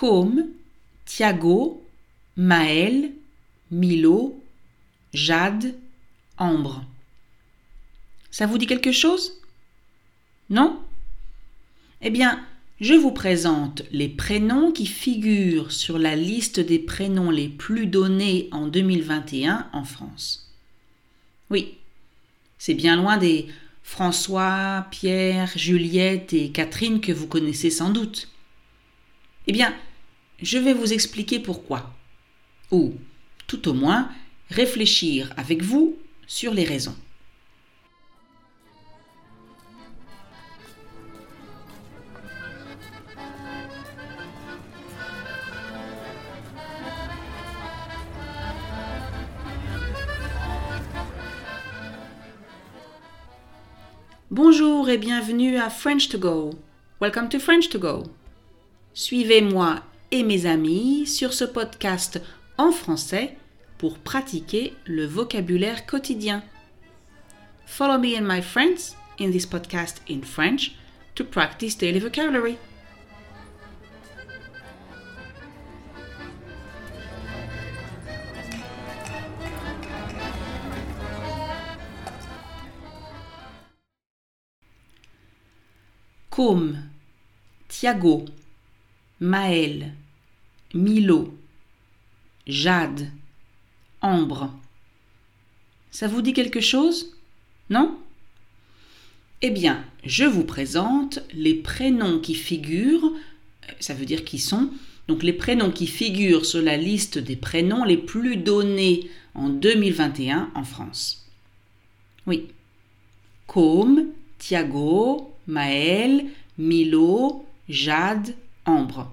Côme, Thiago, Maël, Milo, Jade, Ambre. Ça vous dit quelque chose? Non? Eh bien, je vous présente les prénoms qui figurent sur la liste des prénoms les plus donnés en 2021 en France. Oui, c'est bien loin des François, Pierre, Juliette et Catherine que vous connaissez sans doute. Eh bien, je vais vous expliquer pourquoi. Ou, tout au moins, réfléchir avec vous sur les raisons. Bonjour et bienvenue à French to Go. Welcome to French to Go. Suivez-moi et mes amis sur ce podcast en français pour pratiquer le vocabulaire quotidien. Follow me and my friends in this podcast in French to practice daily vocabulary. Côme, Thiago, Maël, Milo, Jade, Ambre. Ça vous dit quelque chose? Non? Eh bien, je vous présente les prénoms qui figurent, ça veut dire qui sont, donc les prénoms qui figurent sur la liste des prénoms les plus donnés en 2021 en France. Oui. Côme, Thiago, Maël, Milo, Jade, Ambre.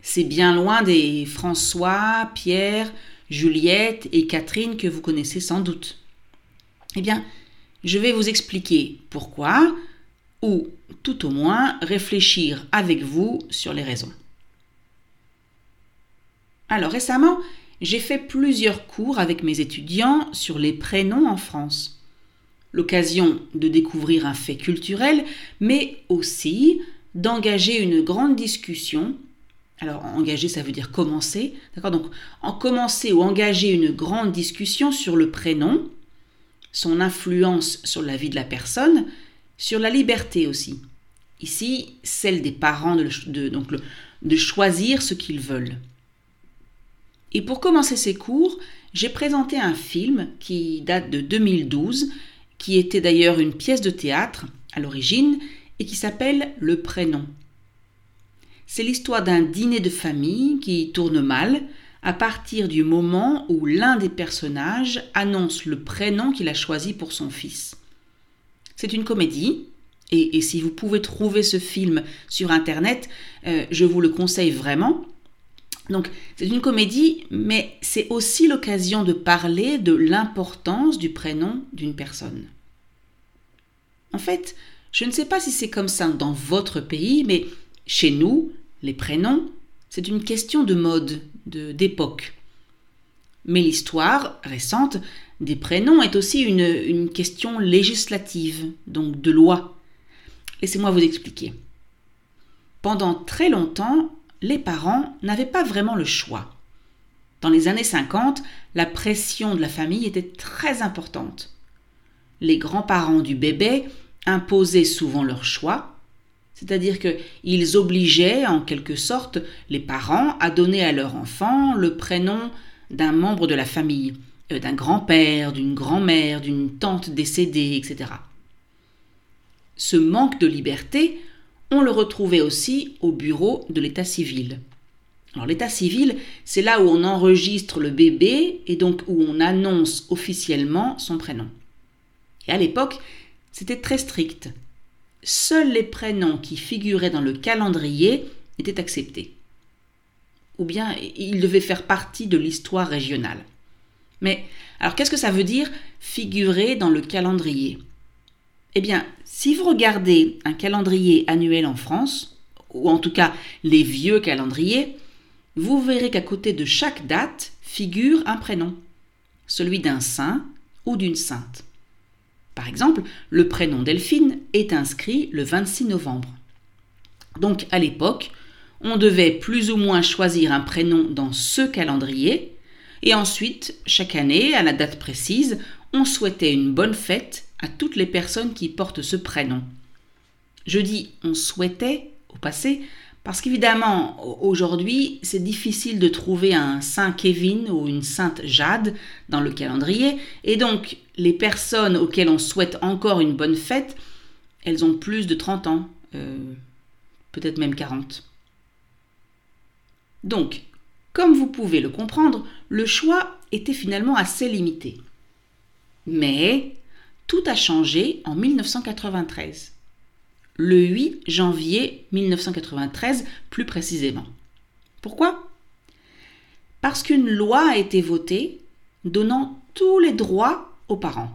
C'est bien loin des François, Pierre, Juliette et Catherine que vous connaissez sans doute. Eh bien, je vais vous expliquer pourquoi, ou tout au moins réfléchir avec vous sur les raisons. Alors récemment, j'ai fait plusieurs cours avec mes étudiants sur les prénoms en France l'occasion de découvrir un fait culturel, mais aussi d'engager une grande discussion. Alors, engager, ça veut dire commencer. D'accord? Donc, en commencer ou engager une grande discussion sur le prénom, son influence sur la vie de la personne, sur la liberté aussi. Ici, celle des parents de, donc de choisir ce qu'ils veulent. Et pour commencer ces cours, j'ai présenté un film qui date de 2012 qui était d'ailleurs une pièce de théâtre à l'origine et qui s'appelle Le prénom. C'est l'histoire d'un dîner de famille qui tourne mal à partir du moment où l'un des personnages annonce le prénom qu'il a choisi pour son fils. C'est une comédie, et, si vous pouvez trouver ce film sur Internet, euh, je vous le conseille vraiment. Donc c'est une comédie, mais c'est aussi l'occasion de parler de l'importance du prénom d'une personne. En fait, je ne sais pas si c'est comme ça dans votre pays, mais chez nous, les prénoms, c'est une question de mode, d'époque. Mais l'histoire récente des prénoms est aussi une, question législative, donc de loi. Laissez-moi vous expliquer. Pendant très longtemps, les parents n'avaient pas vraiment le choix. Dans les années 50, la pression de la famille était très importante. Les grands-parents du bébé imposaient souvent leur choix, c'est-à-dire qu'ils obligeaient en quelque sorte les parents à donner à leur enfant le prénom d'un membre de la famille, euh, d'un grand-père, d'une grand-mère, d'une tante décédée, etc. Ce manque de liberté on le retrouvait aussi au bureau de l'état civil. Alors l'état civil, c'est là où on enregistre le bébé et donc où on annonce officiellement son prénom. Et à l'époque, c'était très strict. Seuls les prénoms qui figuraient dans le calendrier étaient acceptés. Ou bien ils devaient faire partie de l'histoire régionale. Mais alors qu'est-ce que ça veut dire figurer dans le calendrier? Eh bien, si vous regardez un calendrier annuel en France, ou en tout cas les vieux calendriers, vous verrez qu'à côté de chaque date figure un prénom, celui d'un saint ou d'une sainte. Par exemple, le prénom Delphine est inscrit le 26 novembre. Donc à l'époque, on devait plus ou moins choisir un prénom dans ce calendrier, et ensuite, chaque année, à la date précise, on souhaitait une bonne fête à toutes les personnes qui portent ce prénom. Je dis on souhaitait au passé parce qu'évidemment, aujourd'hui, c'est difficile de trouver un Saint Kevin ou une Sainte Jade dans le calendrier, et donc les personnes auxquelles on souhaite encore une bonne fête, elles ont plus de 30 ans, euh, peut-être même 40. Donc, comme vous pouvez le comprendre, le choix était finalement assez limité. Mais tout a changé en 1993. Le 8 janvier 1993 plus précisément. Pourquoi? Parce qu'une loi a été votée donnant tous les droits aux parents.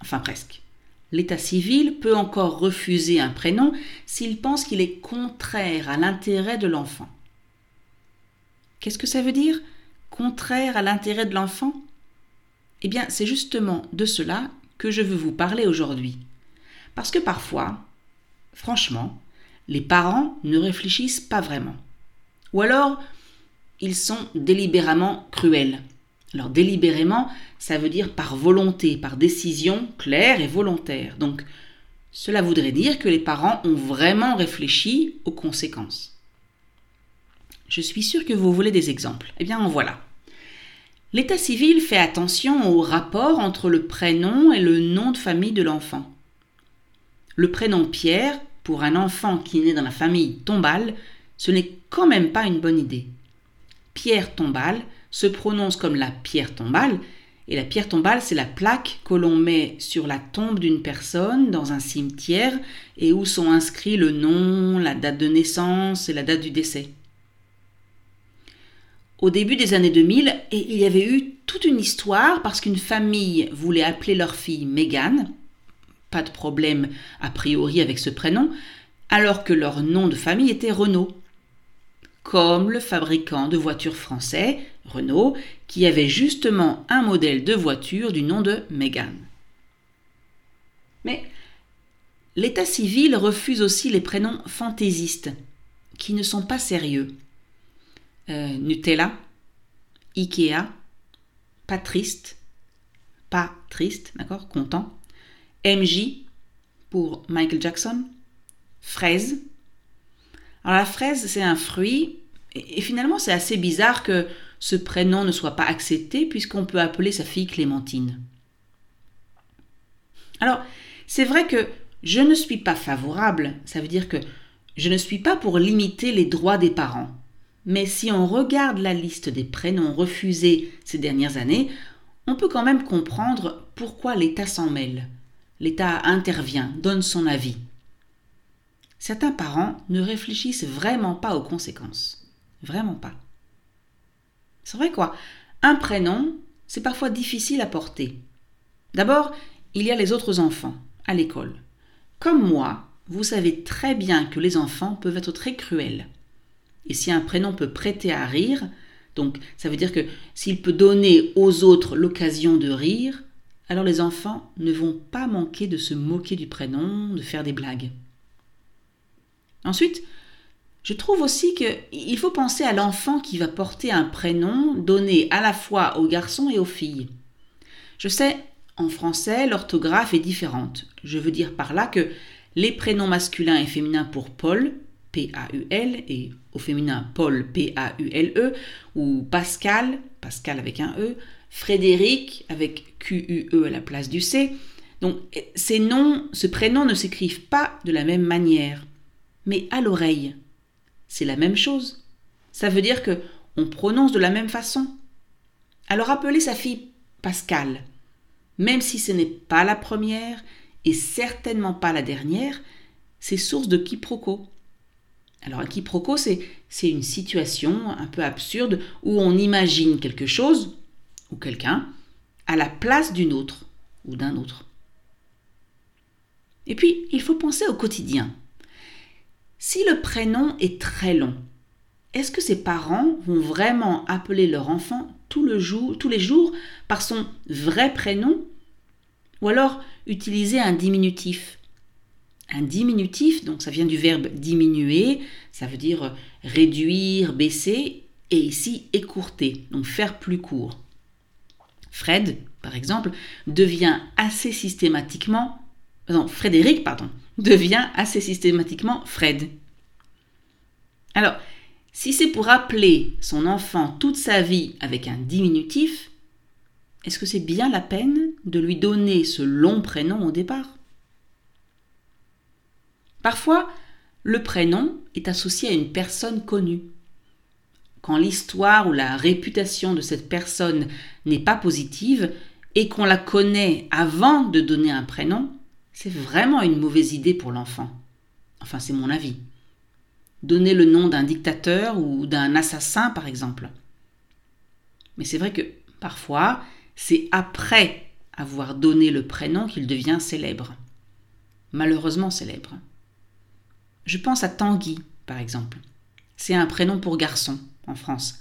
Enfin presque. L'état civil peut encore refuser un prénom s'il pense qu'il est contraire à l'intérêt de l'enfant. Qu'est-ce que ça veut dire Contraire à l'intérêt de l'enfant? Eh bien, c'est justement de cela que je veux vous parler aujourd'hui. Parce que parfois, franchement, les parents ne réfléchissent pas vraiment. Ou alors, ils sont délibérément cruels. Alors délibérément, ça veut dire par volonté, par décision claire et volontaire. Donc, cela voudrait dire que les parents ont vraiment réfléchi aux conséquences. Je suis sûre que vous voulez des exemples. Eh bien, en voilà. L'état civil fait attention au rapport entre le prénom et le nom de famille de l'enfant. Le prénom Pierre, pour un enfant qui naît dans la famille Tombal, ce n'est quand même pas une bonne idée. Pierre Tombal se prononce comme la pierre tombale, et la pierre tombale, c'est la plaque que l'on met sur la tombe d'une personne dans un cimetière et où sont inscrits le nom, la date de naissance et la date du décès. Au début des années 2000, il y avait eu toute une histoire parce qu'une famille voulait appeler leur fille Megan, pas de problème a priori avec ce prénom, alors que leur nom de famille était Renault comme le fabricant de voitures français, Renault, qui avait justement un modèle de voiture du nom de Mégane. Mais l'état civil refuse aussi les prénoms fantaisistes, qui ne sont pas sérieux. Euh, Nutella, Ikea, pas triste, pas triste, d'accord, content, MJ pour Michael Jackson, fraise, alors la fraise, c'est un fruit, et, finalement c'est assez bizarre que ce prénom ne soit pas accepté puisqu'on peut appeler sa fille Clémentine. Alors, c'est vrai que je ne suis pas favorable, ça veut dire que je ne suis pas pour limiter les droits des parents. Mais si on regarde la liste des prénoms refusés ces dernières années, on peut quand même comprendre pourquoi l'État s'en mêle. L'État intervient, donne son avis certains parents ne réfléchissent vraiment pas aux conséquences. Vraiment pas. C'est vrai quoi. Un prénom, c'est parfois difficile à porter. D'abord, il y a les autres enfants, à l'école. Comme moi, vous savez très bien que les enfants peuvent être très cruels. Et si un prénom peut prêter à rire, donc ça veut dire que s'il peut donner aux autres l'occasion de rire, alors les enfants ne vont pas manquer de se moquer du prénom, de faire des blagues. Ensuite, je trouve aussi qu'il faut penser à l'enfant qui va porter un prénom donné à la fois aux garçons et aux filles. Je sais, en français, l'orthographe est différente. Je veux dire par là que les prénoms masculins et féminins pour Paul, P-A-U-L, et au féminin Paul, P-A-U-L-E, ou Pascal, Pascal avec un E, Frédéric avec Q-U-E à la place du C. Donc ces noms, ce prénom ne s'écrivent pas de la même manière mais à l'oreille. C'est la même chose. Ça veut dire que on prononce de la même façon. Alors appelez sa fille Pascal, même si ce n'est pas la première et certainement pas la dernière, c'est source de quiproquo. Alors un quiproquo, c'est, c'est une situation un peu absurde où on imagine quelque chose ou quelqu'un à la place d'une autre ou d'un autre. Et puis, il faut penser au quotidien. Si le prénom est très long, est-ce que ses parents vont vraiment appeler leur enfant tous les jours par son vrai prénom? Ou alors utiliser un diminutif? Un diminutif, donc ça vient du verbe diminuer, ça veut dire réduire, baisser, et ici écourter, donc faire plus court. Fred, par exemple, devient assez systématiquement, non, Frédéric, pardon, devient assez systématiquement Fred. Alors, si c'est pour appeler son enfant toute sa vie avec un diminutif, est-ce que c'est bien la peine de lui donner ce long prénom au départ? Parfois, le prénom est associé à une personne connue. Quand l'histoire ou la réputation de cette personne n'est pas positive et qu'on la connaît avant de donner un prénom, c'est vraiment une mauvaise idée pour l'enfant. Enfin, c'est mon avis. Donner le nom d'un dictateur ou d'un assassin, par exemple. Mais c'est vrai que parfois, c'est après avoir donné le prénom qu'il devient célèbre. Malheureusement célèbre. Je pense à Tanguy, par exemple. C'est un prénom pour garçon en France.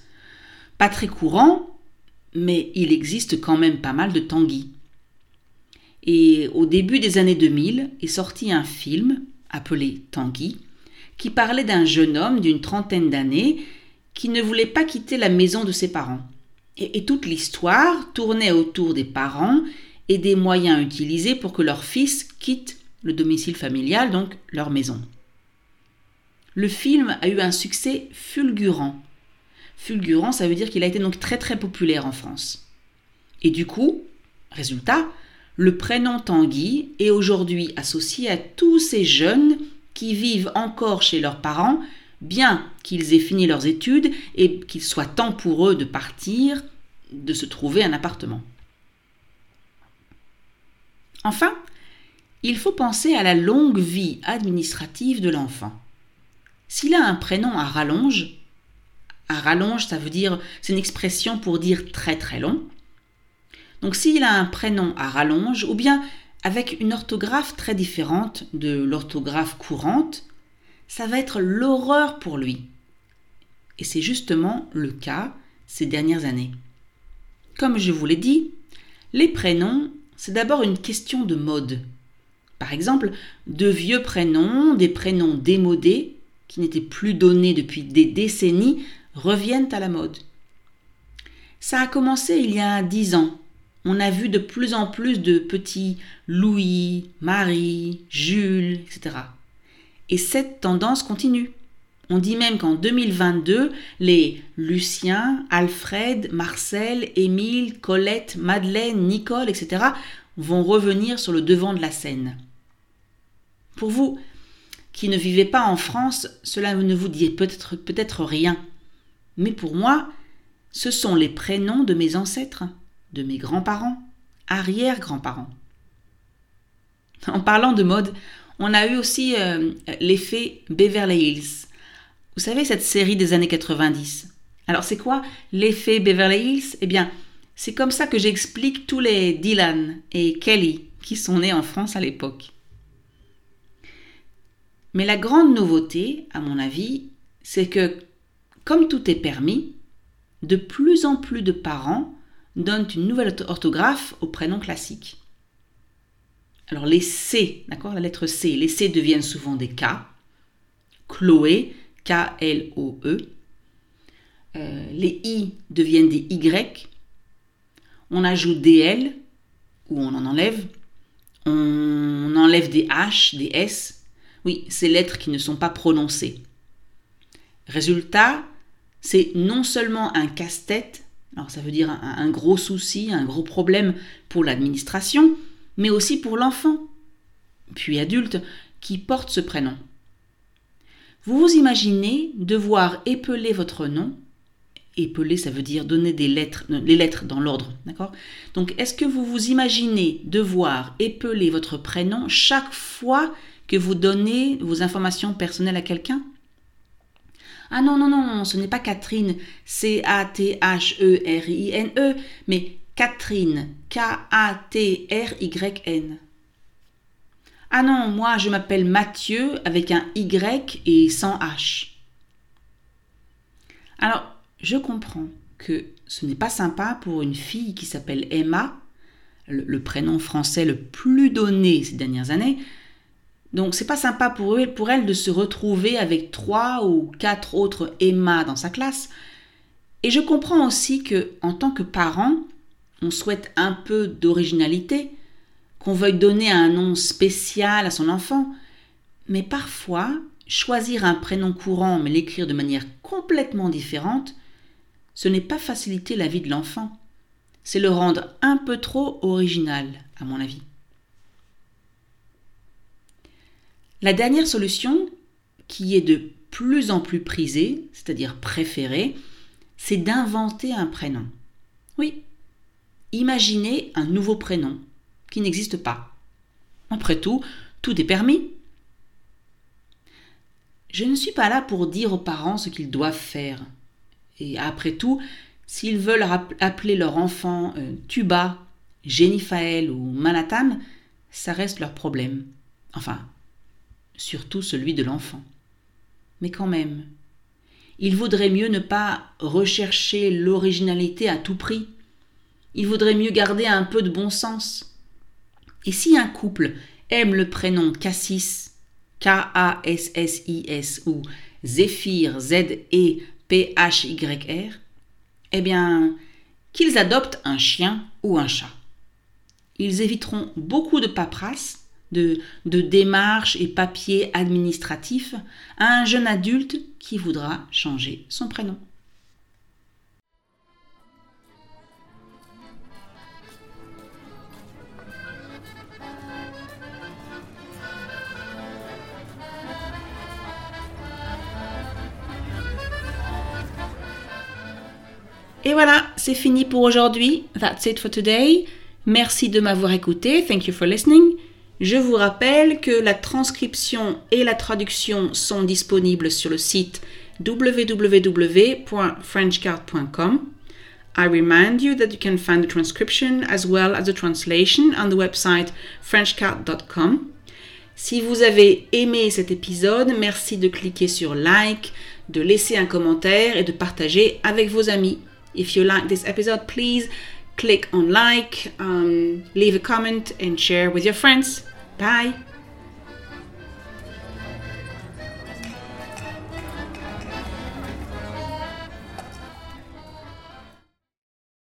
Pas très courant, mais il existe quand même pas mal de Tanguy. Et au début des années 2000 est sorti un film appelé Tanguy qui parlait d'un jeune homme d'une trentaine d'années qui ne voulait pas quitter la maison de ses parents. Et, toute l'histoire tournait autour des parents et des moyens utilisés pour que leur fils quitte le domicile familial, donc leur maison le film a eu un succès fulgurant. Fulgurant, ça veut dire qu'il a été donc très très populaire en France. Et du coup, résultat, le prénom Tanguy est aujourd'hui associé à tous ces jeunes qui vivent encore chez leurs parents, bien qu'ils aient fini leurs études et qu'il soit temps pour eux de partir, de se trouver un appartement. Enfin, il faut penser à la longue vie administrative de l'enfant. S'il a un prénom à rallonge, à rallonge, ça veut dire, c'est une expression pour dire très très long. Donc s'il a un prénom à rallonge, ou bien avec une orthographe très différente de l'orthographe courante, ça va être l'horreur pour lui. Et c'est justement le cas ces dernières années. Comme je vous l'ai dit, les prénoms, c'est d'abord une question de mode. Par exemple, de vieux prénoms, des prénoms démodés, qui n'étaient plus donnés depuis des décennies, reviennent à la mode. Ça a commencé il y a dix ans. On a vu de plus en plus de petits Louis, Marie, Jules, etc. Et cette tendance continue. On dit même qu'en 2022, les Lucien, Alfred, Marcel, Émile, Colette, Madeleine, Nicole, etc. vont revenir sur le devant de la scène. Pour vous, qui ne vivait pas en France, cela ne vous dit peut-être rien. Mais pour moi, ce sont les prénoms de mes ancêtres, de mes grands-parents, arrière-grands-parents. En parlant de mode, on a eu aussi euh, l'effet Beverly Hills. Vous savez, cette série des années 90. Alors c'est quoi l'effet Beverly Hills? Eh bien, c'est comme ça que j'explique tous les Dylan et Kelly qui sont nés en France à l'époque. Mais la grande nouveauté, à mon avis, c'est que, comme tout est permis, de plus en plus de parents donnent une nouvelle orthographe au prénom classique. Alors les C, d'accord, la lettre C, les C deviennent souvent des K. Chloé, K-L-O-E. Euh, les I deviennent des Y. On ajoute des L, ou on en enlève. On enlève des H, des S, oui, ces lettres qui ne sont pas prononcées. Résultat, c'est non seulement un casse-tête, alors ça veut dire un, gros souci, un gros problème pour l'administration, mais aussi pour l'enfant, puis adulte, qui porte ce prénom. Vous vous imaginez devoir épeler votre nom. Épeler, ça veut dire donner des lettres, les lettres dans l'ordre, Donc, est-ce que vous vous imaginez devoir épeler votre prénom chaque fois que vous donnez vos informations personnelles à quelqu'un? Ah non, non, non, ce n'est pas Catherine, C-A-T-H-E-R-I-N-E, e, mais Catherine, K-A-T-R-Y-N. Ah non, moi je m'appelle Mathieu avec un Y et sans H. Alors, je comprends que ce n'est pas sympa pour une fille qui s'appelle Emma, le, prénom français le plus donné ces dernières années, Donc c'est pas sympa pour, eux, pour elle de se retrouver avec trois ou quatre autres Emma dans sa classe. Et je comprends aussi que, en tant que parent, on souhaite un peu d'originalité, qu'on veuille donner un nom spécial à son enfant, mais parfois, choisir un prénom courant mais l'écrire de manière complètement différente, ce n'est pas faciliter la vie de l'enfant, c'est le rendre un peu trop original, à mon avis. La dernière solution, qui est de plus en plus prisée, c'est-à-dire préférée, c'est d'inventer un prénom. Oui, imaginez un nouveau prénom qui n'existe pas. Après tout, tout est permis. Je ne suis pas là pour dire aux parents ce qu'ils doivent faire. Et après tout, s'ils veulent appeler leur enfant euh, Tuba, Jennifael ou Manhattan, ça reste leur problème. Enfin, surtout celui de l'enfant. Mais quand même, il vaudrait mieux ne pas rechercher l'originalité à tout prix. Il vaudrait mieux garder un peu de bon sens. Et si un couple aime le prénom Cassis, K-A-S-S-I-S ou Zéphyr, Z-E-P-H-Y-R, eh bien, qu'ils adoptent un chien ou un chat. Ils éviteront beaucoup de paperasse de, démarches et papiers administratifs à un jeune adulte qui voudra changer son prénom. Et voilà, c'est fini pour aujourd'hui. That's it for today. Merci de m'avoir écouté. Thank you for listening. Je vous rappelle que la transcription et la traduction sont disponibles sur le site www.frenchcard.com. I remind you that you can find the transcription as well as the translation on the website frenchcard.com. Si vous avez aimé cet épisode, merci de cliquer sur like, de laisser un commentaire et de partager avec vos amis. If you like this episode, please click on like, um, leave a comment, and share with your friends. Bye.